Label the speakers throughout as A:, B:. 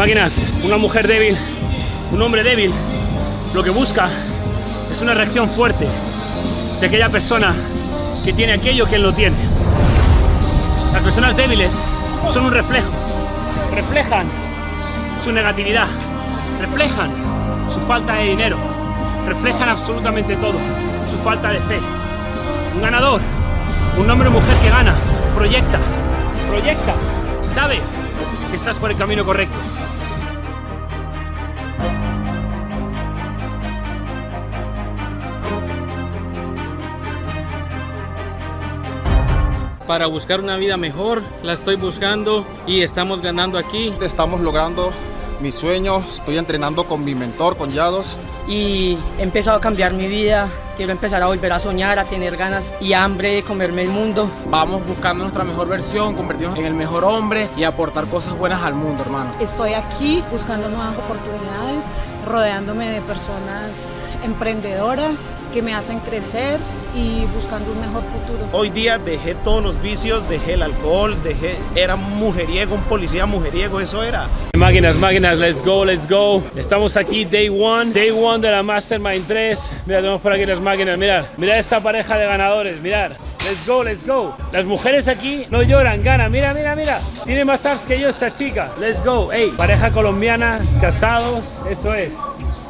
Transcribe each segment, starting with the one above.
A: Máquinas, una mujer débil, un hombre débil, lo que busca es una reacción fuerte de aquella persona que tiene aquello que él no tiene. Las personas débiles son un reflejo, reflejan su negatividad, reflejan su falta de dinero, reflejan absolutamente todo, su falta de fe. Un ganador, un hombre o mujer que gana, proyecta, proyecta, sabes que estás por el camino correcto.
B: Para buscar una vida mejor, la estoy buscando y estamos ganando aquí.
C: Estamos logrando mis sueños, estoy entrenando con mi mentor, con Yados.
D: Y he empezado a cambiar mi vida, quiero empezar a volver a soñar, a tener ganas y hambre de comerme el mundo.
E: Vamos buscando nuestra mejor versión, convertirnos en el mejor hombre y aportar cosas buenas al mundo, hermano.
F: Estoy aquí buscando nuevas oportunidades, rodeándome de personas emprendedoras que me hacen crecer y buscando un mejor futuro.
G: Hoy día dejé todos los vicios, dejé el alcohol, dejé, era mujeriego, un policía mujeriego, eso era.
A: Máquinas, máquinas, let's go, let's go. Estamos aquí, day one, day one de la Mastermind 3. Mira, tenemos por aquí las máquinas, mirad, mirad esta pareja de ganadores, mirad. Let's go, let's go. Las mujeres aquí no lloran, ganan. Mira, mira, mira. Tiene más stars que yo esta chica. Let's go. Hey, pareja colombiana, casados, eso es.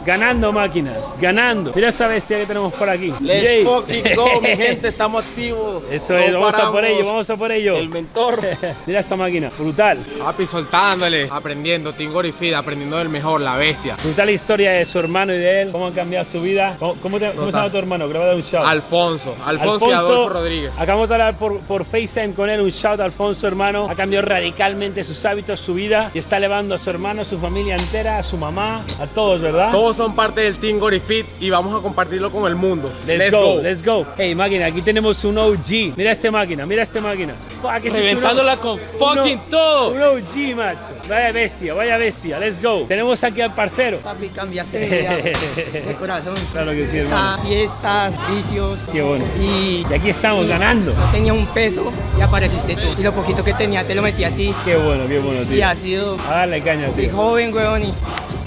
A: Ganando máquinas, ganando. Mira esta bestia que tenemos por aquí.
G: Let's fucking go, mi gente, estamos activos.
A: Eso es, vamos a por ello, vamos a por ello.
G: El mentor.
A: Mira esta máquina, brutal.
E: Papi soltándole, aprendiendo, Tingor y aprendiendo del mejor, la bestia.
A: Brutal historia de su hermano y de él, cómo han cambiado su vida. ¿Cómo, cómo, te, cómo se llama tu hermano? Que le un shout.
E: Alfonso, Alfonso, y Adolfo Rodríguez.
A: Acabamos de hablar por, por FaceTime con él, un shout a Alfonso, hermano. Ha cambiado radicalmente sus hábitos, su vida y está elevando a su hermano, a su familia entera, a su mamá, a todos, ¿verdad?
E: Todos son parte del Team Fit y vamos a compartirlo con el mundo.
A: Let's, go, let's go. Hey, máquina, aquí tenemos un OG. Mira este máquina, mira este máquina.
B: Reventándola con fucking todo.
A: Un OG, macho. Vaya bestia, vaya bestia. Let's go. Tenemos aquí al parcero.
D: Papi, cambiaste de de corazón.
A: Claro que sí,
D: hermano. Fiestas, vicios.
A: Qué bueno.
D: Y,
A: y aquí estamos ganando.
D: No tenía un peso y apareciste tú. Y lo poquito que tenía te lo metí a ti.
A: Qué bueno, qué bueno, tío.
D: Y ha sido...
A: A darle caña, tío.
D: Soy joven, weón, y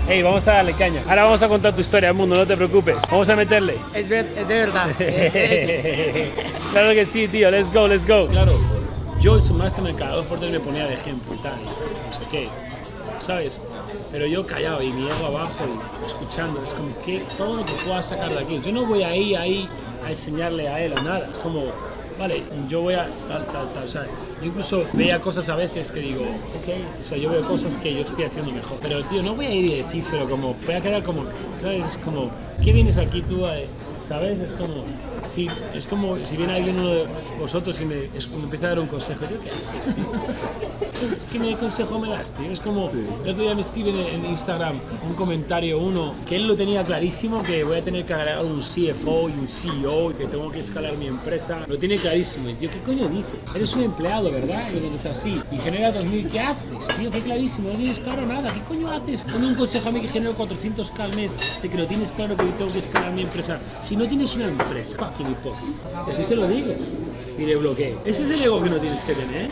A: Hey, vamos a darle caña. Ahora vamos a contar tu historia al mundo, no te preocupes. Vamos a meterle.
D: Es, de verdad.
A: claro que sí, tío. Let's go, let's go. Claro, yo en su mastermind cada dos por tres me ponía de ejemplo y tal, no sé qué, ¿sabes? Pero yo callado y mi ego abajo y escuchando, es como que todo lo que pueda sacar de aquí. Yo no voy ahí, ahí a enseñarle a él a nada. Es como, vale, yo voy a tal, tal, tal. O sea, yo incluso veía cosas a veces que digo, ok, o sea, yo veo cosas que yo estoy haciendo mejor. Pero, tío, no voy a ir y decírselo como, voy a quedar como, ¿sabes? Es como, ¿qué vienes aquí tú a.? ¿Sabes? Es como, sí, es como si viene alguien uno de vosotros y me, es, me empieza a dar un consejo. ¿Yo qué haces, tío? ¿Qué me consejo me das, tío? Es como, sí. el otro día me escriben en Instagram un comentario uno que él lo tenía clarísimo que voy a tener que agregar un CFO y un CEO y que tengo que escalar mi empresa. Lo tiene clarísimo. Y yo, ¿qué coño dices? Eres un empleado, ¿verdad? Y dices así. Y genera 2000, ¿qué haces? Tío, qué clarísimo. No tienes claro nada. ¿Qué coño haces? Pone un consejo a mí que genero 400 k al mes de que lo tienes claro que yo tengo que escalar mi empresa. Si no tienes una empresa, hipócrita. Así se lo digo. Y le bloqueo. Ese es el ego que no tienes que tener.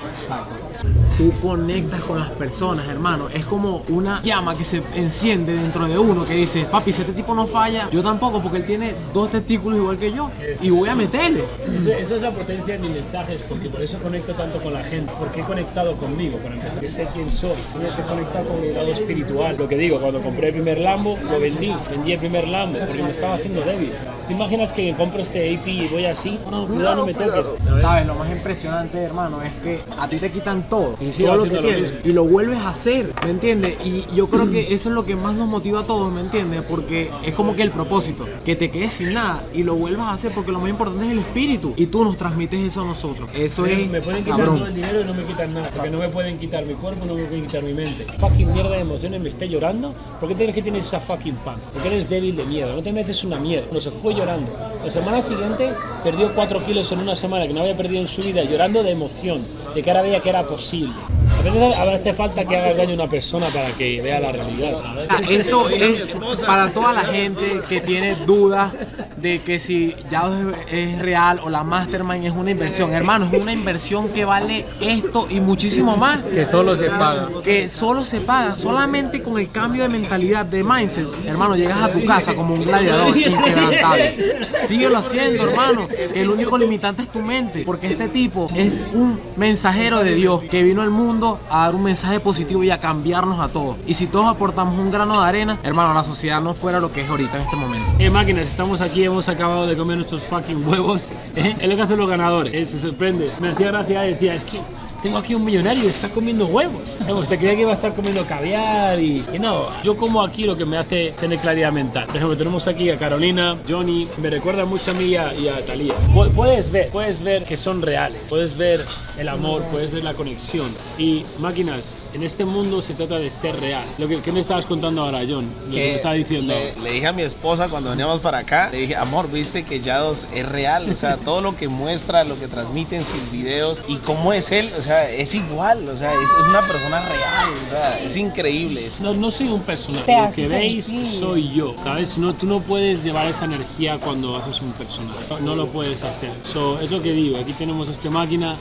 E: Tú conectas con las personas, hermano. Es como una llama que se enciende dentro de uno que dice, papi, si este tipo no falla, yo tampoco, porque él tiene dos testículos igual que yo. Y voy a meterle.
A: Eso, eso, es la potencia de mis mensajes, porque por eso conecto tanto con la gente. Porque he conectado conmigo, para empezar. Que sé quién soy. Yo he conectado con mi lado espiritual. Lo que digo, cuando compré el primer Lambo, lo vendí. Vendí el primer Lambo, porque me estaba haciendo débil. ¿Te imaginas que compro este AP y voy así? No, cuidado, no me toques.
E: ¿Sabes? Lo más impresionante, hermano, es que a ti te quitan todo. Y todo lo que tienes. y lo vuelves a hacer, ¿me entiendes? Y yo creo que eso es lo que más nos motiva a todos, ¿me entiendes? Porque es como que el propósito, que te quedes sin nada y lo vuelvas a hacer porque lo más importante es el espíritu. Y tú nos transmites eso a nosotros. Eso es.
A: Me pueden quitar
E: cabrón.
A: todo el dinero y no me quitan nada. Porque no me pueden quitar mi cuerpo, no me pueden quitar mi mente. Fucking mierda de emociones, me esté llorando. ¿Por qué tienes que tienes esa fucking pan? Porque eres débil de mierda. No te metes una mierda. No se fue La semana siguiente perdió 4 kilos en una semana que no había perdido en su vida, llorando de emoción, de que ahora veía que era posible. A veces a veces hace falta que hagas daño a una persona para que vea la realidad, ¿sabes?
E: Ah, Esto es para toda la gente que tiene dudas de que si ya es real o la Mastermind es una inversión. Hermano, es una inversión que vale esto y muchísimo más.
B: Que solo se paga.
E: Que solo se paga solamente con el cambio de mentalidad, de mindset. Hermano, llegas a tu casa como un gladiador inquebrantable. Síguelo haciendo, hermano. El único limitante es tu mente. Porque este tipo es un mensajero de Dios que vino al mundo a dar un mensaje positivo y a cambiarnos a todos. Y si todos aportamos un grano de arena, hermano, la sociedad no fuera lo que es ahorita en este momento.
A: Eh, máquinas, estamos aquí, hemos acabado de comer nuestros fucking huevos. ¿eh? Es lo que hacen los ganadores. Eh, se sorprende. Me hacía gracia y decía, es que tengo aquí un millonario y está comiendo huevos. Sea, creía que iba a estar comiendo caviar y, y no. Yo como aquí lo que me hace tener claridad mental. Por ejemplo, tenemos aquí a Carolina, Johnny, me recuerda mucho a mí y a, y a Talía. Pu- Puedes ver, puedes ver que son reales. Puedes ver el amor, puedes ver la conexión. Y máquinas, en este mundo se trata de ser real. Lo que, ¿Qué me estabas contando ahora, John? Lo que me estaba diciendo.
G: Le, le dije a mi esposa cuando veníamos para acá, le dije, amor, viste que Yados es real, o sea, todo lo que muestra, lo que transmite en sus videos y cómo es él, o sea, es igual, o sea, es, es una persona real, o sea, es increíble. es-
A: No, no soy un personaje, lo que veis soy yo, ¿sabes? No, tú no puedes llevar esa energía cuando haces un personaje, no, no lo puedes hacer. So, es lo que digo, aquí tenemos esta máquina,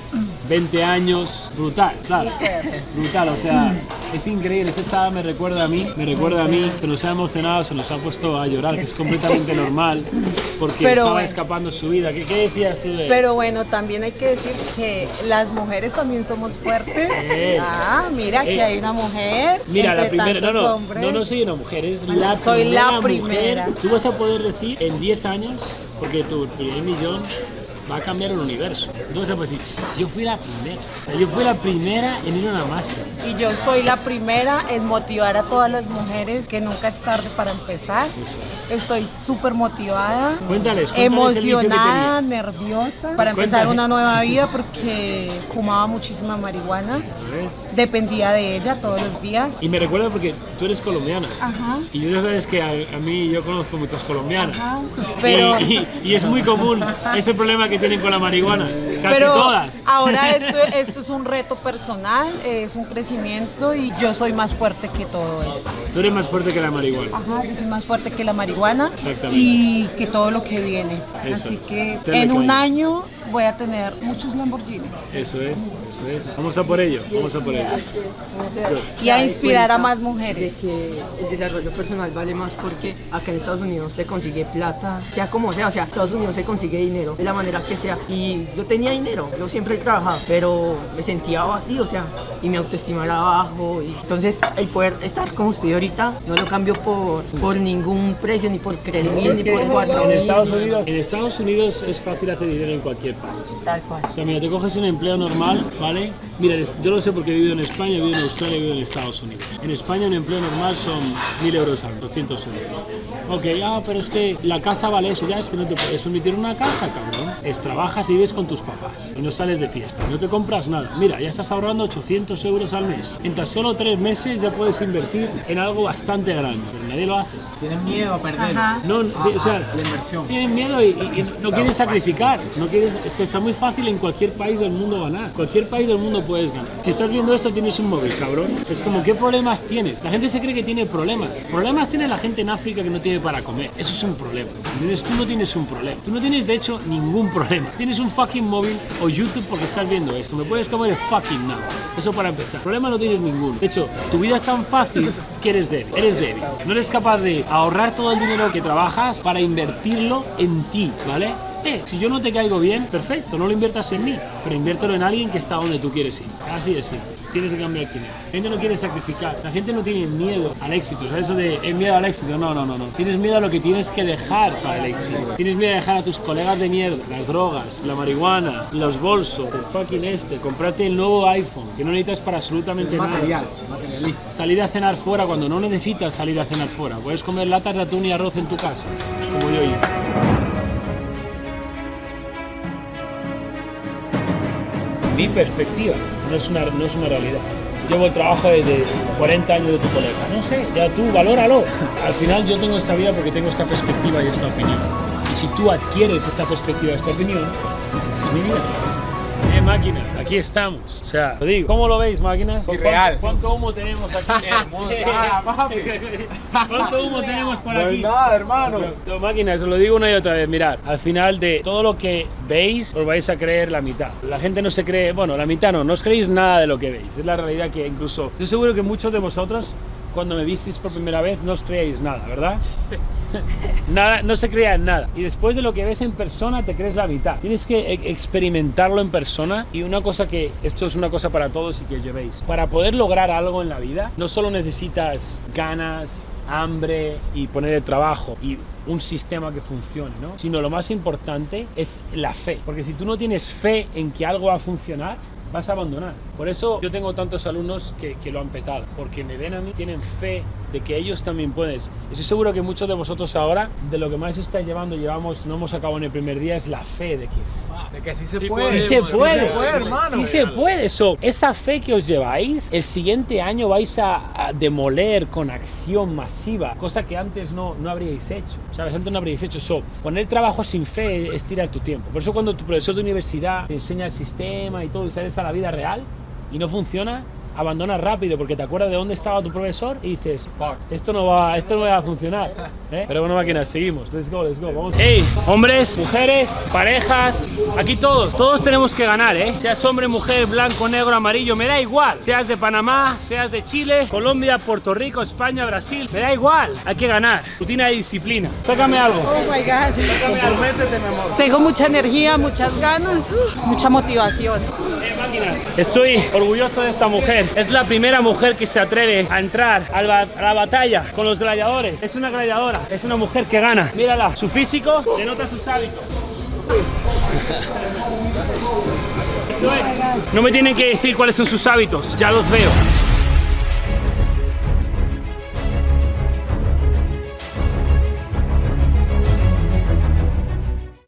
A: 20 años, brutal, claro, brutal, o sea, es increíble, esta chava me recuerda a mí, me recuerda a mí, se nos ha emocionado, se nos ha puesto a llorar, que es completamente normal, porque
F: Pero
A: estaba
F: bueno.
A: escapando su vida. ¿Qué, qué decías tú de
F: Pero bueno, también hay que decir que las mujeres también somos fuertes.
A: Eh.
F: Ah, mira, que
A: Eh.
F: hay una mujer.
A: Mira, la primera, no, no,
F: hombres.
A: no, no soy una mujer, es
F: Bueno,
A: la
F: soy
A: primera
F: la primera.
A: mujer. Tú vas a poder decir en 10 años, porque tu primer millón va a cambiar el universo. Poder decir, yo fui la primera. Yo fui la primera en ir a una máster.
F: Y yo soy la primera en motivar a todas las mujeres que nunca es tarde para empezar. Estoy súper motivada,
A: Cuéntales, cuéntales
F: emocionada, nerviosa para empezar
A: Cuéntale.
F: una nueva vida porque fumaba muchísima marihuana, dependía de ella todos los días.
A: Y me recuerda porque tú eres colombiana.
F: Ajá.
A: Y ya sabes que a, a mí yo conozco muchas colombianas.
F: Ajá. Pero,
A: Y, y- y es muy común ese problema que tienen con la marihuana. Casi
F: pero
A: todas.
F: ahora esto, esto es un reto personal, es un crecimiento y yo soy más fuerte que todo esto.
A: Tú eres más fuerte que la marihuana.
F: Ajá, yo soy más fuerte que la marihuana
A: Exactamente.
F: y que todo lo que viene.
A: Eso
F: Así
A: es.
F: que
A: Tenle
F: en un año voy a tener muchos Lamborghinis
A: Eso es, eso es. Vamos a por ello, vamos a por ello.
F: y a inspirar a más mujeres.
D: de que el desarrollo personal vale más porque acá en Estados Unidos se consigue plata, sea como sea, o sea, Estados Unidos se consigue dinero de la manera que sea. Y yo tenía dinero, yo siempre he trabajado, pero me sentía vacío, o sea, y mi autoestima era bajo. Y entonces, el poder estar como estoy ahorita, no lo cambio por, por ningún precio, ni por 3 mil, ni por 4
A: en. Estados Unidos, en Estados Unidos es fácil hacer dinero en cualquier país.
D: Tal cual.
A: O sea, mira, te coges un empleo normal, ¿vale? Mira, yo lo sé porque he vivido en España, he vivido en Australia, he vivido en Estados Unidos. En España un empleo normal son 1.000 euros al 200 euros. Ok, ah, pero es que la casa vale eso, ya es que no te puedes permitir una casa, cabrón. Trabajas y vives con tus papás y no sales de fiesta, no te compras nada. Mira, ya estás ahorrando 800 euros al mes. En tan solo tres meses ya puedes invertir en algo bastante grande, nadie lo hace.
E: Tienes miedo a perder.
F: Ajá.
A: No, o sea,
E: la inversión.
A: tienen miedo y, y- y no quieren sacrificar. No quieres, es- está muy fácil en cualquier país del mundo ganar. Cualquier país del mundo puedes ganar. Si estás viendo esto, tienes un móvil, cabrón. Es como, ¿qué problemas tienes? La gente se cree que tiene problemas. Problemas tiene la gente en África que no tiene para comer. Eso es un problema. ¿Entiendes? Tú no tienes un problema. Tú no tienes, de hecho, ningún problema. Tienes un fucking móvil o YouTube porque estás viendo esto. Me puedes comer el fucking nada. Eso para empezar. Problema no tienes ninguno. De hecho, tu vida es tan fácil que eres débil. Eres débil. No eres capaz de ahorrar todo el dinero que trabajas para invertirlo en ti, ¿vale? Eh, si yo no te caigo bien, perfecto, no lo inviertas en mí, pero inviértelo en alguien que está donde tú quieres ir. Así de simple. Tienes que cambiar el dinero. La gente no quiere sacrificar. La gente no tiene miedo al éxito. O sea, eso de eh, miedo al éxito. No, no, no, no. Tienes miedo a lo que tienes que dejar para el éxito. Tienes miedo a dejar a tus colegas de mierda, las drogas, la marihuana, los bolsos, el fucking este, comprarte el nuevo iPhone, que no necesitas para absolutamente nada.
E: Material.
A: Salir a cenar fuera cuando no necesitas salir a cenar fuera. Puedes comer latas de atún y arroz en tu casa, como yo hice. Mi perspectiva no es una, no es una realidad. Llevo el trabajo desde 40 años de tu colega. No sé, ya tú valóralo. Al final yo tengo esta vida porque tengo esta perspectiva y esta opinión. Y si tú adquieres esta perspectiva esta opinión, es mi vida. Eh, máquinas, aquí estamos. O sea, lo digo. ¿Cómo lo veis, máquinas?
E: Irreal.
A: ¿Cuánto, cuánto humo tenemos aquí?
E: Ah.
A: ¿Cuánto humo tenemos por aquí?
E: nada, hermano.
A: Yo, máquinas, os lo digo una y otra vez. Mirad, al final de todo lo que veis, os vais a creer la mitad. La gente no se cree, bueno, la mitad no, no os creéis nada de lo que veis. Es la realidad que incluso, estoy seguro que muchos de vosotros, cuando me visteis por primera vez, no os creéis nada, ¿verdad? nada, no se crea en nada. Y después de lo que ves en persona, te crees la mitad. Tienes que e- experimentarlo en persona. Y una cosa que, esto es una cosa para todos y que os llevéis. Para poder lograr algo en la vida, no solo necesitas ganas, hambre y poner el trabajo y un sistema que funcione, ¿no? Sino lo más importante es la fe. Porque si tú no tienes fe en que algo va a funcionar, vas a abandonar. Por eso yo tengo tantos alumnos que, que lo han petado, porque me ven a mí, tienen fe de que ellos también puedes. Estoy seguro que muchos de vosotros ahora, de lo que más estáis llevando, llevamos, no hemos acabado en el primer día, es la fe de que fuck,
E: De que sí se
B: Sí
E: puede.
A: Sí se puede,
E: Sí se puede, hermano.
A: Sí se puede. So, esa fe que os lleváis, el siguiente año vais a, a demoler con acción masiva, cosa que antes no, no habríais hecho. ¿Sabes? Antes no habríais hecho. So, poner trabajo sin fe es tirar tu tiempo. Por eso cuando tu profesor de universidad te enseña el sistema y todo y sales a la vida real y no funciona, abandona rápido porque te acuerdas de dónde estaba tu profesor y dices, esto no va, esto no va a funcionar. ¿eh? Pero bueno, máquinas, seguimos. Let's go, let's go. Vamos. Hey, hombres, mujeres, parejas, aquí todos, todos tenemos que ganar, ¿eh? Seas hombre, mujer, blanco, negro, amarillo, me da igual. Seas de Panamá, seas de Chile, Colombia, Puerto Rico, España, Brasil, me da igual. Hay que ganar. Rutina de disciplina. Sácame algo.
F: Oh my God.
C: Comprométete, mi amor.
F: Tengo mucha energía, muchas ganas, mucha motivación.
A: Eh, máquinas. Estoy orgulloso de esta mujer. Es la primera mujer que se atreve a entrar al ba- a la batalla con los gladiadores. Es una gladiadora, es una mujer que gana. Mírala, su físico denota sus hábitos. No me tienen que decir cuáles son sus hábitos, ya los veo.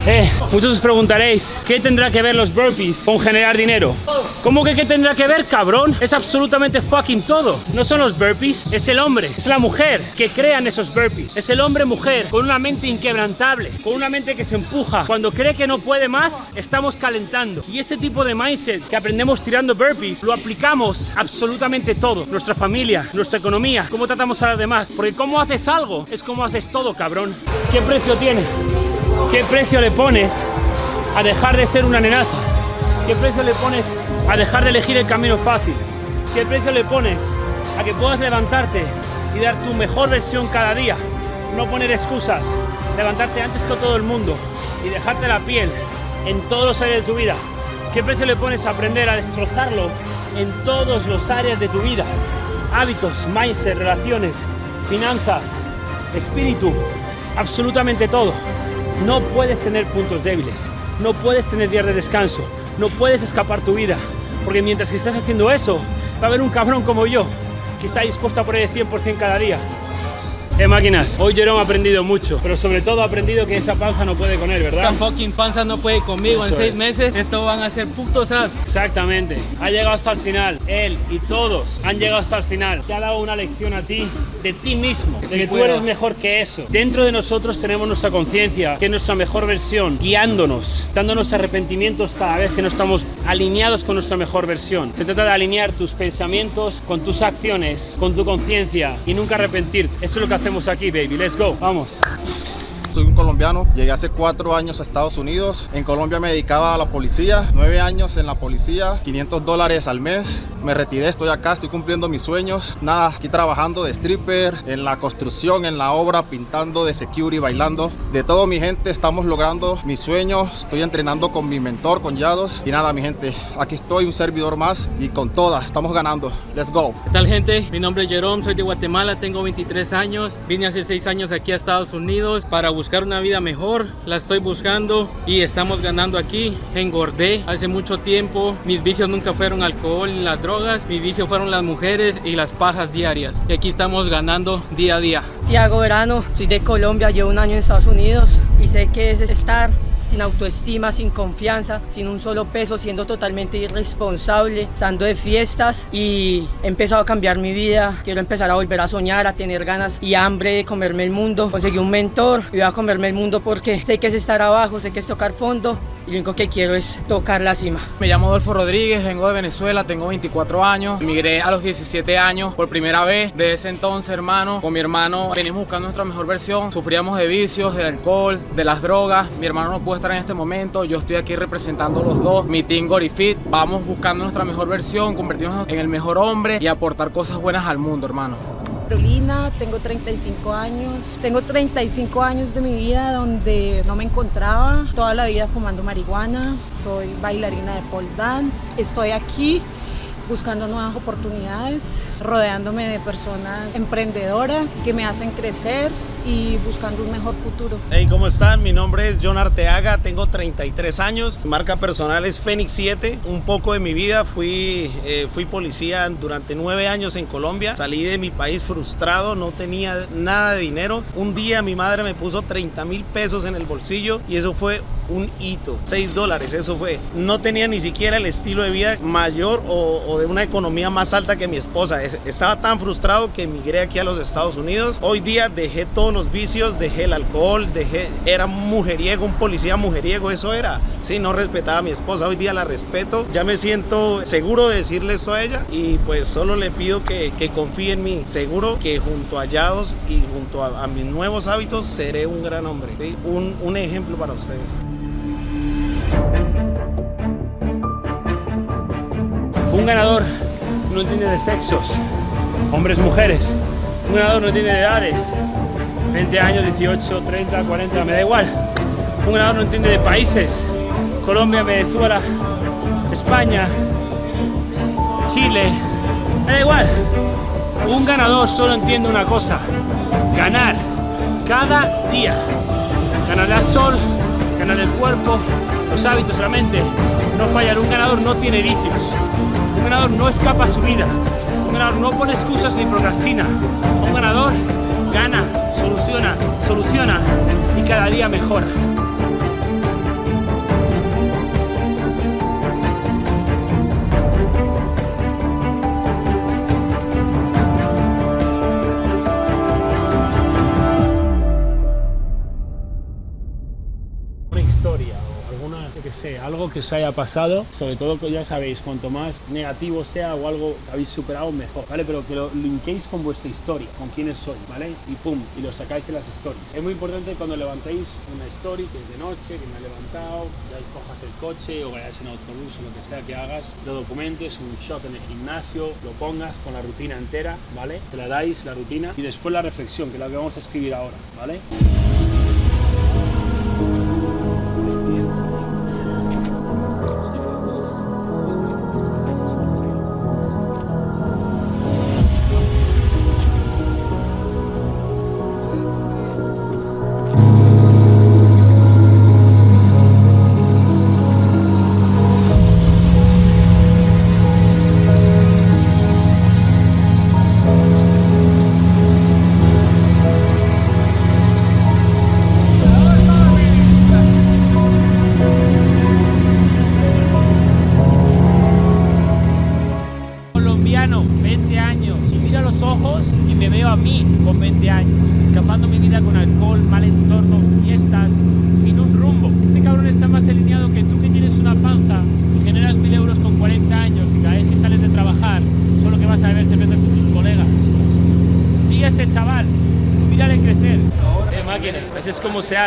A: Eh, muchos os preguntaréis, ¿qué tendrá que ver los burpees con generar dinero? ¿Cómo que qué tendrá que ver, cabrón? Es absolutamente fucking todo. No son los burpees, es el hombre, es la mujer que crean esos burpees. Es el hombre-mujer con una mente inquebrantable, con una mente que se empuja. Cuando cree que no puede más, estamos calentando. Y ese tipo de mindset que aprendemos tirando burpees, lo aplicamos absolutamente todo. Nuestra familia, nuestra economía, cómo tratamos a los demás. Porque cómo haces algo es como haces todo, cabrón. ¿Qué precio tiene? ¿Qué precio le pones a dejar de ser una nenaza? ¿Qué precio le pones a dejar de elegir el camino fácil? ¿Qué precio le pones a que puedas levantarte y dar tu mejor versión cada día? No poner excusas, levantarte antes que todo el mundo y dejarte la piel en todos los áreas de tu vida. ¿Qué precio le pones a aprender a destrozarlo en todos los áreas de tu vida? Hábitos, mindset, relaciones, finanzas, espíritu, absolutamente todo. No puedes tener puntos débiles, no puedes tener días de descanso, no puedes escapar tu vida, porque mientras que estás haciendo eso, va a haber un cabrón como yo que está dispuesto a poner el 100% cada día. Eh, máquinas, hoy Jerome ha aprendido mucho, pero sobre todo ha aprendido que esa panza no puede con él, ¿verdad?
B: Esta fucking panza no puede conmigo
A: Eso
B: en seis
A: es.
B: meses. Esto van a ser putos abs.
A: Exactamente. Ha llegado hasta el final. Él y todos han llegado hasta el final. Te ha dado una lección a ti, de ti mismo, de que tú
B: puedo.
A: eres mejor que eso. Dentro de nosotros tenemos nuestra conciencia, que es nuestra mejor versión, guiándonos, dándonos arrepentimientos cada vez que no estamos alineados con nuestra mejor versión. Se trata de alinear tus pensamientos con tus acciones, con tu conciencia y nunca arrepentir. Eso es lo que hacemos aquí, baby. Let's go. Vamos.
C: Soy un colombiano, llegué hace cuatro años a Estados Unidos. En Colombia me dedicaba a la policía, nueve años en la policía, 500 dólares al mes. Me retiré, estoy acá, estoy cumpliendo mis sueños. Nada, aquí trabajando de stripper, en la construcción, en la obra, pintando, de security, bailando. De todo mi gente, estamos logrando mis sueños. Estoy entrenando con mi mentor, con Yados. Y nada, mi gente, aquí estoy, un servidor más y con todas, estamos ganando. Let's go.
B: ¿Qué tal gente? Mi nombre es Jerome, soy de Guatemala, tengo 23 años. Vine hace 6 años aquí a Estados Unidos para buscar una vida mejor. La estoy buscando y estamos ganando aquí. Engordé hace mucho tiempo. Mis vicios nunca fueron alcohol y las drogas. Mis vicios fueron las mujeres y las pajas diarias. Y aquí estamos ganando día a día.
D: Tiago Verano, soy de Colombia, llevo un año en Estados Unidos y sé que es estar sin autoestima, sin confianza, sin un solo peso, siendo totalmente irresponsable, estando de fiestas y he empezado a cambiar mi vida. Quiero empezar a volver a soñar, a tener ganas y hambre de comerme el mundo. Conseguí un mentor y voy a comerme el mundo porque sé que es estar abajo, sé que es tocar fondo y lo único que quiero es tocar la cima.
E: Me llamo Adolfo Rodríguez, vengo de Venezuela, tengo 24 años, migré a los 17 años por primera vez. De ese entonces, hermano, con mi hermano venimos buscando nuestra mejor versión. Sufríamos de vicios, del alcohol, de las drogas. Mi hermano no puede estar en este momento, yo estoy aquí representando los dos, mi team Gorifit. Vamos buscando nuestra mejor versión, convertirnos en el mejor hombre y aportar cosas buenas al mundo, hermano.
F: Carolina, tengo 35 años. Tengo 35 años de mi vida donde no me encontraba, toda la vida fumando marihuana. Soy bailarina de pole dance. Estoy aquí buscando nuevas oportunidades, rodeándome de personas emprendedoras que me hacen crecer y buscando un mejor futuro.
G: Hey, ¿cómo están? Mi nombre es John Arteaga, tengo 33 años, mi marca personal es Fénix 7. Un poco de mi vida fui, eh, fui policía durante nueve años en Colombia, salí de mi país frustrado, no tenía nada de dinero. Un día mi madre me puso 30 mil pesos en el bolsillo y eso fue un hito, 6 dólares, eso fue. No tenía ni siquiera el estilo de vida mayor o, de una economía más alta que mi esposa. Estaba tan frustrado que emigré aquí a los Estados Unidos. Hoy día dejé todos los vicios, dejé el alcohol, dejé, era mujeriego, un policía mujeriego, eso era. Sí, no respetaba a mi esposa, hoy día la respeto. Ya me siento seguro de decirle esto a ella y pues solo le pido que, que confíe en mí. Seguro que junto a Yados y junto a, a mis nuevos hábitos seré un gran hombre. ¿sí? Un, un ejemplo para ustedes.
A: Un ganador no entiende de sexos, hombres, mujeres. Un ganador no entiende de edades, 20 años, 18, 30, 40, me da igual. Un ganador no entiende de países, Colombia, Venezuela, España, Chile, me da igual. Un ganador solo entiende una cosa, ganar cada día. Ganar el sol, ganar el cuerpo, los hábitos, la mente. No fallar, un ganador no tiene vicios. Ganador no escapa a su vida. Un ganador no pone excusas ni procrastina. Un ganador gana, soluciona, soluciona y cada día mejora. Algo que os haya pasado, sobre todo que ya sabéis, cuanto más negativo sea o algo que habéis superado, mejor, ¿vale? Pero que lo linkéis con vuestra historia, con quiénes sois, ¿vale? Y pum, y lo sacáis en las stories. Es muy importante cuando levantéis una story, que es de noche, que me ha levantado, ya cojas el coche o vayas en autobús o lo que sea que hagas, lo documentes, un shot en el gimnasio, lo pongas con la rutina entera, ¿vale? Te la dais, la rutina, y después la reflexión, que es la que vamos a escribir ahora, ¿vale?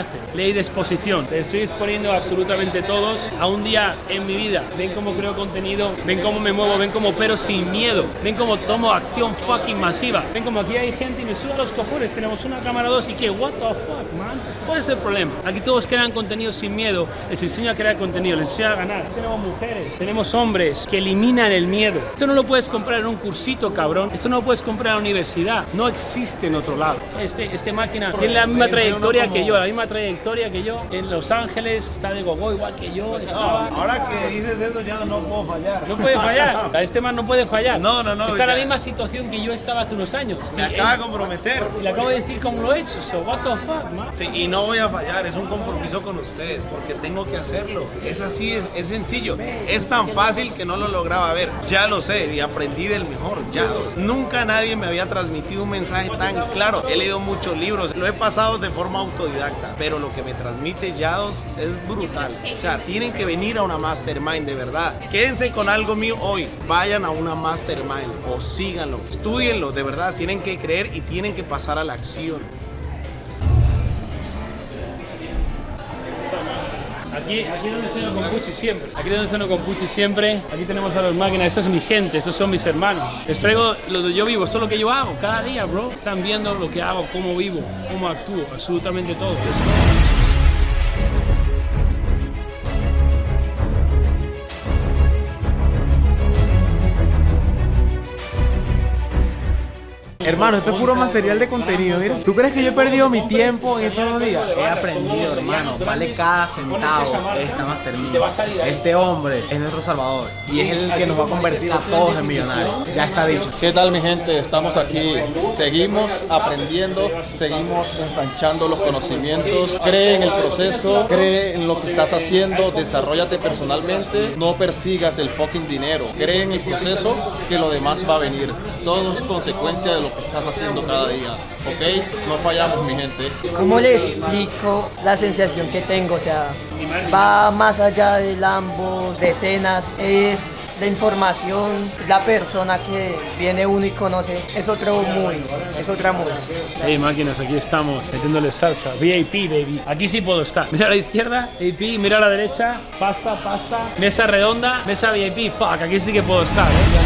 A: Es como se hace. Ley de exposición. Le estoy exponiendo absolutamente todos a un día en mi vida. Ven cómo creo contenido, ven cómo me muevo, ven cómo pero sin miedo. Ven cómo tomo acción fucking masiva. Ven como aquí hay gente y me suda los cojones. Tenemos una cámara 2 y que, what the fuck, man. ¿Cuál es el problema? Aquí todos crean contenido sin miedo. Les enseño a crear contenido, les enseño a ganar. Tenemos mujeres, tenemos hombres que eliminan el miedo. Esto no lo puedes comprar en un cursito, cabrón. Esto no lo puedes comprar en la universidad. No existe en otro lado. Este, este máquina tiene la misma trayectoria que yo, la misma trayectoria que yo. En Los Ángeles está de gogo igual que yo. Estaba...
G: Ahora que dices eso ya no puedo fallar.
A: No puede fallar. Este man no puede fallar.
G: No, no, no.
A: Está en la misma situación que yo estaba hace unos años.
G: Se acaba de comprometer.
A: Y le acabo de decir cómo lo he hecho. So, what the fuck, man.
G: Sí, y no voy a fallar, es un compromiso con ustedes, porque tengo que hacerlo. Es así, es, es sencillo. Es tan fácil que no lo lograba ver. Ya lo sé y aprendí del mejor. Ya. Nunca nadie me había transmitido un mensaje tan claro. He leído muchos libros, lo he pasado de forma autodidacta, pero lo que me transmite Yados es brutal. O sea, tienen que venir a una mastermind de verdad. Quédense con algo mío hoy. Vayan a una mastermind o síganlo, estudienlo, de verdad. Tienen que creer y tienen que pasar a la acción.
A: Aquí, aquí donde ceno con Pucci siempre. Aquí donde ceno con Pucci siempre. Aquí tenemos a los máquinas. Esa es mi gente, estos son mis hermanos. Les traigo lo que yo vivo, esto es lo que yo hago cada día, bro. Están viendo lo que hago, cómo vivo, cómo actúo, absolutamente todo.
E: Hermano, esto es puro material de contenido, mira. ¿Tú crees que yo he perdido mi tiempo en estos dos días? He aprendido, hermano. Vale cada centavo esta mastermind. Este hombre es nuestro salvador y es el que nos va a convertir a todos en millonarios. Ya está dicho.
C: ¿Qué tal mi gente? Estamos aquí, seguimos aprendiendo, seguimos ensanchando los conocimientos. Cree en el proceso, cree en lo que estás haciendo, desarrollate personalmente, no persigas el fucking dinero. Cree en el proceso que lo demás va a venir. Todo es consecuencia de lo estás haciendo cada día, ¿ok? No fallamos mi gente.
D: ¿Cómo le explico la sensación que tengo? O sea, va más allá de ambos, de escenas, es la información, la persona que viene uno y conoce, es otro muy, es otra muy.
A: Hey máquinas, aquí estamos, metiéndole salsa, VIP baby, aquí sí puedo estar. Mira a la izquierda, VIP, mira a la derecha, pasta, pasta, mesa redonda, mesa VIP, fuck, aquí sí que puedo estar. ¿eh?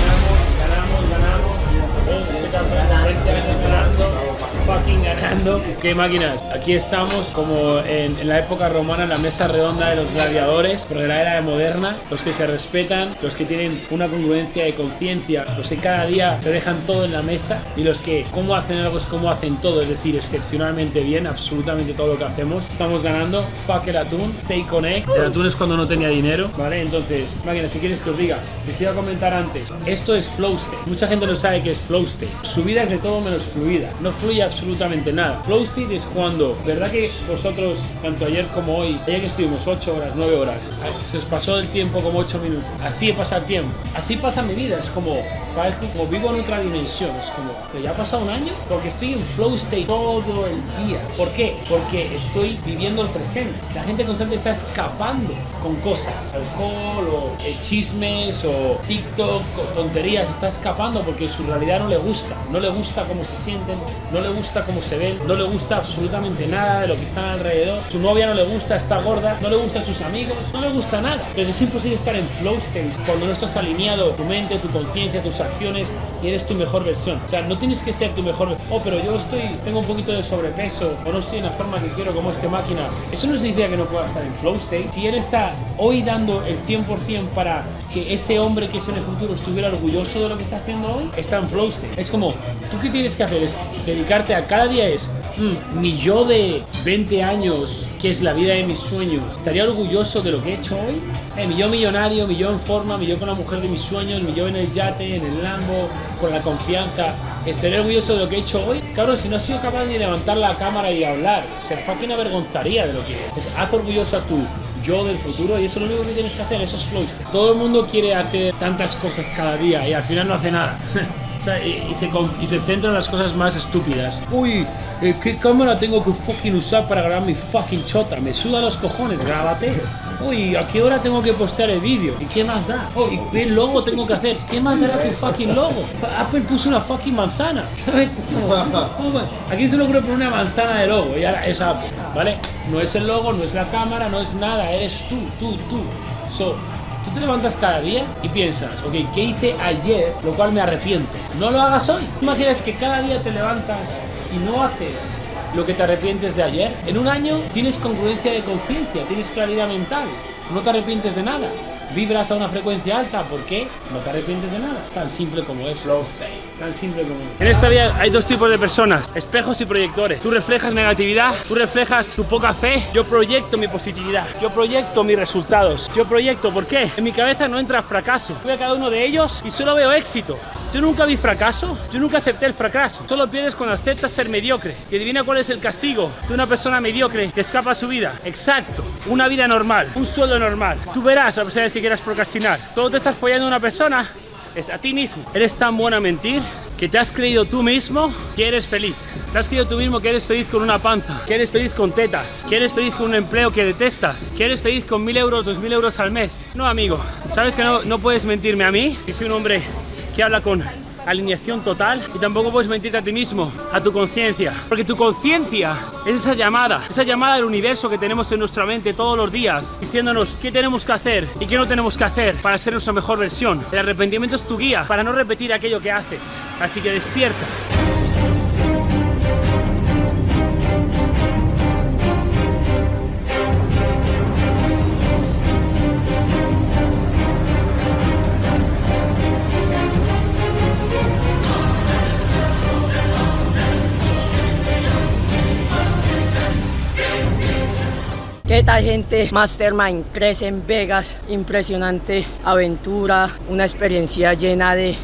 A: Fucking ganando. ¿Qué máquinas? Aquí estamos como en, en, la época romana, en la mesa redonda de los gladiadores, pero de la era moderna, los que se respetan, los que tienen una congruencia de conciencia, los que cada día se dejan todo en la mesa y los que cómo hacen algo es como hacen todo, es decir, excepcionalmente bien, absolutamente todo lo que hacemos. Estamos ganando, fuck el atún, stay connect. El atún es cuando no tenía dinero, ¿vale? Entonces, máquinas, si quieres que os diga, les iba a comentar antes, esto es flow state. Mucha gente no sabe qué es flow state. Su vida es de todo menos fluida, no fluye absolutamente nada. Flow state es cuando, ¿verdad que vosotros, tanto ayer como hoy, ayer que estuvimos 8 horas, 9 horas, se os pasó el tiempo como 8 minutos? Así pasa el tiempo. Así pasa mi vida, es como, parezco como vivo en otra dimensión, es como que ya ha pasado un año porque estoy en flow state todo el día. ¿Por qué? Porque estoy viviendo el presente. La gente constante está escapando con cosas, alcohol o eh, chismes o TikTok, o tonterías, está escapando porque su realidad no le gusta, no le gusta cómo se sienten, no le gusta cómo se ven, no le gusta absolutamente nada de lo que están alrededor, su novia no le gusta, está gorda, no le gusta a sus amigos, no le gusta nada. Pero es imposible estar en flow state cuando no estás alineado tu mente, tu conciencia, tus acciones y eres tu mejor versión. O sea, no tienes que ser tu mejor, oh, pero yo estoy, tengo un poquito de sobrepeso o no estoy en la forma que quiero como esta máquina. Eso no significa que no pueda estar en flow state. Si él está hoy dando el 100% para que ese hombre que es en el futuro estuviera orgulloso de lo que está haciendo hoy, está en flow state. Es como, ¿tú qué tienes que hacer? Es dedicarte a cada día es, mm, mi yo de 20 años, que es la vida de mis sueños, ¿estaría orgulloso de lo que he hecho hoy? Eh, mi yo millonario, mi yo en forma, mi yo con la mujer de mis sueños, mi yo en el yate, en el Lambo, con la confianza. ¿Estaré orgulloso de lo que he hecho hoy? Cabrón, si no has sido capaz de levantar la cámara y hablar, se fucking avergonzaría de lo que es. haz orgulloso a tu yo del futuro y eso es lo único que tienes que hacer, eso es flow. Todo el mundo quiere hacer tantas cosas cada día y al final no hace nada. O sea, y, y, se, y, se, centra en las cosas más estúpidas. Uy, eh, ¿qué cámara tengo que fucking usar para grabar mi fucking chota? Me suda los cojones, grabatero. Uy, ¿a qué hora tengo que postear el vídeo? ¿Y qué más da? Uy, ¿qué logo tengo que hacer? ¿Qué más dará tu fucking logo? Apple puso una fucking manzana, ¿sabes? Oh, aquí se logró poner una manzana de logo y ahora es Apple, ¿vale? No es el logo, no es la cámara, no es nada, eres tú, tú, tú. So, Tú te levantas cada día y piensas, ok, ¿qué hice ayer? Lo cual me arrepiento. No lo hagas hoy. Imaginas que cada día te levantas y no haces lo que te arrepientes de ayer. En un año tienes congruencia de conciencia, tienes claridad mental. No te arrepientes de nada. Vibras a una frecuencia alta, ¿por qué? No te arrepientes de nada. Tan simple como es. Slow state. Tan simple como es. En esta vida hay dos tipos de personas, espejos y proyectores. Tú reflejas negatividad, tú reflejas tu poca fe, yo proyecto mi positividad, yo proyecto mis resultados, yo proyecto, ¿por qué? En mi cabeza no entra fracaso. Voy a cada uno de ellos y solo veo éxito. Yo nunca vi fracaso, yo nunca acepté el fracaso. Solo pierdes cuando aceptas ser mediocre. Y adivina cuál es el castigo de una persona mediocre que escapa a su vida. Exacto, una vida normal, un sueldo normal. Tú verás a pesar de que quieras procrastinar. Todo te estás follando a una persona es a ti mismo. Eres tan buena a mentir que te has creído tú mismo que eres feliz. Te has creído tú mismo que eres feliz con una panza, que eres feliz con tetas, que eres feliz con un empleo que detestas, que eres feliz con mil euros, dos mil euros al mes. No, amigo, sabes que no, no puedes mentirme a mí, que soy un hombre que habla con alineación total y tampoco puedes mentirte a ti mismo, a tu conciencia, porque tu conciencia es esa llamada, esa llamada del universo que tenemos en nuestra mente todos los días, diciéndonos qué tenemos que hacer y qué no tenemos que hacer para ser nuestra mejor versión. El arrepentimiento es tu guía para no repetir aquello que haces, así que despierta.
D: ¿Qué tal gente? Mastermind 3 en Vegas, impresionante aventura, una experiencia llena de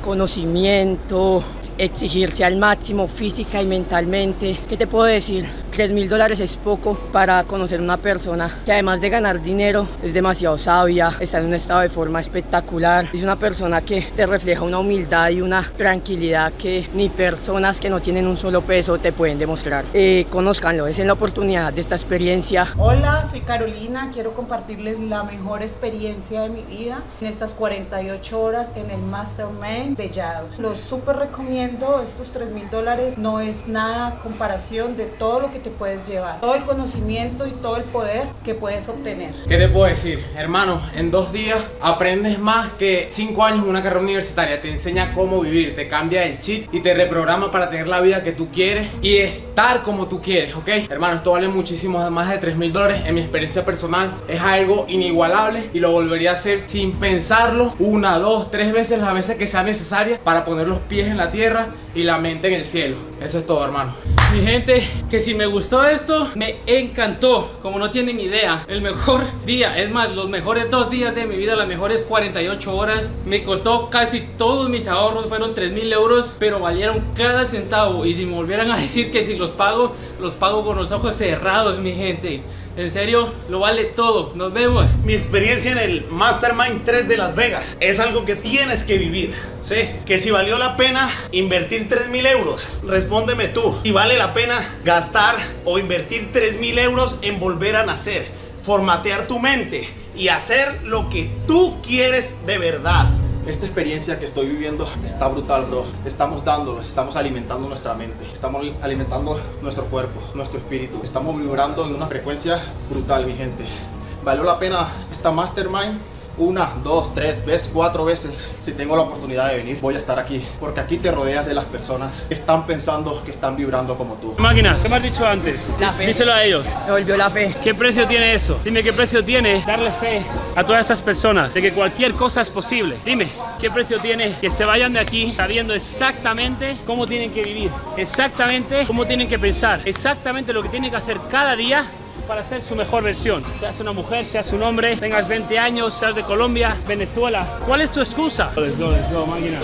D: conocimiento, exigirse al máximo física y mentalmente. ¿Qué te puedo decir? 3 mil dólares es poco para conocer una persona que además de ganar dinero es demasiado sabia, está en un estado de forma espectacular, es una persona que te refleja una humildad y una tranquilidad que ni personas que no tienen un solo peso te pueden demostrar. Eh, conózcanlo, es en la oportunidad de esta experiencia.
F: Hola, soy Carolina, quiero compartirles la mejor experiencia de mi vida en estas 48 horas en el Mastermind de Yados. Los súper recomiendo, estos 3 mil dólares no es nada comparación de todo lo que te puedes llevar, todo el conocimiento y todo el poder que puedes obtener.
E: ¿Qué te puedo decir? Hermano, en dos días aprendes más que cinco años en una carrera universitaria. Te enseña cómo vivir, te cambia el chip y te reprograma para tener la vida que tú quieres y estar como tú quieres, ¿ok? Hermano, esto vale muchísimo, más de 3 mil dólares. En mi experiencia personal es algo inigualable y lo volvería a hacer sin pensarlo una, dos, tres veces las veces que sea necesaria para poner los pies en la tierra y la mente en el cielo. Eso es todo, hermano.
B: Mi gente, que si me gustó esto, me encantó. Como no tienen idea, el mejor día, es más, los mejores dos días de mi vida, las mejores 48 horas, me costó casi todos mis ahorros, fueron 3 mil euros, pero valieron cada centavo. Y si me volvieran a decir que si los pago, los pago con los ojos cerrados, mi gente. En serio, lo vale todo. Nos vemos.
G: Mi experiencia en el Mastermind 3 de Las Vegas es algo que tienes que vivir. ¿sí? Que si valió la pena invertir 3 mil euros, respóndeme tú. Si vale la pena gastar o invertir 3 mil euros en volver a nacer, formatear tu mente y hacer lo que tú quieres de verdad.
C: Esta experiencia que estoy viviendo está brutal, bro. Estamos dándolo, estamos alimentando nuestra mente, estamos alimentando nuestro cuerpo, nuestro espíritu. Estamos vibrando en una frecuencia brutal, mi gente. ¿Valió la pena esta mastermind? Una, dos, tres veces, cuatro veces, si tengo la oportunidad de venir, voy a estar aquí. Porque aquí te rodeas de las personas que están pensando, que están vibrando como tú.
A: Máquinas, ¿qué me has dicho antes?
D: La fe.
A: Díselo a ellos.
D: Me volvió la fe.
A: ¿Qué precio tiene eso? Dime qué precio tiene darle fe a todas estas personas de que cualquier cosa es posible. Dime, ¿qué precio tiene que se vayan de aquí sabiendo exactamente cómo tienen que vivir? Exactamente cómo tienen que pensar. Exactamente lo que tienen que hacer cada día para ser su mejor versión. Seas una mujer, seas un hombre, tengas 20 años, seas de Colombia, Venezuela. ¿Cuál es tu excusa? Let's go, let's go, máquina.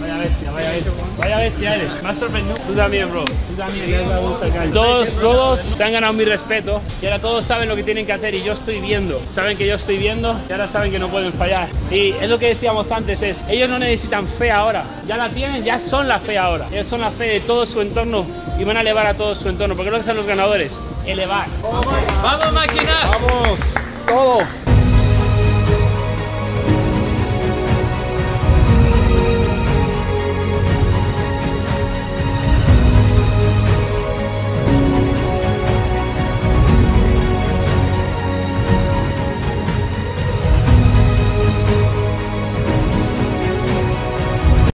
A: Vaya bestia, vaya bestia. Vaya bestia eres. Me has sorprendido. Tú también, bro. Tú también. Todos, todos se han ganado mi respeto. Y ahora todos saben lo que tienen que hacer y yo estoy viendo. Saben que yo estoy viendo y ahora saben que no pueden fallar. Y es lo que decíamos antes, es ellos no necesitan fe ahora. Ya la tienen, ya son la fe ahora. Ellos son la fe de todo su entorno y van a elevar a todo su entorno. Porque lo que hacen los ganadores, elevar.
B: ¡Vamos, máquina!
C: ¡Vamos! ¡Todo!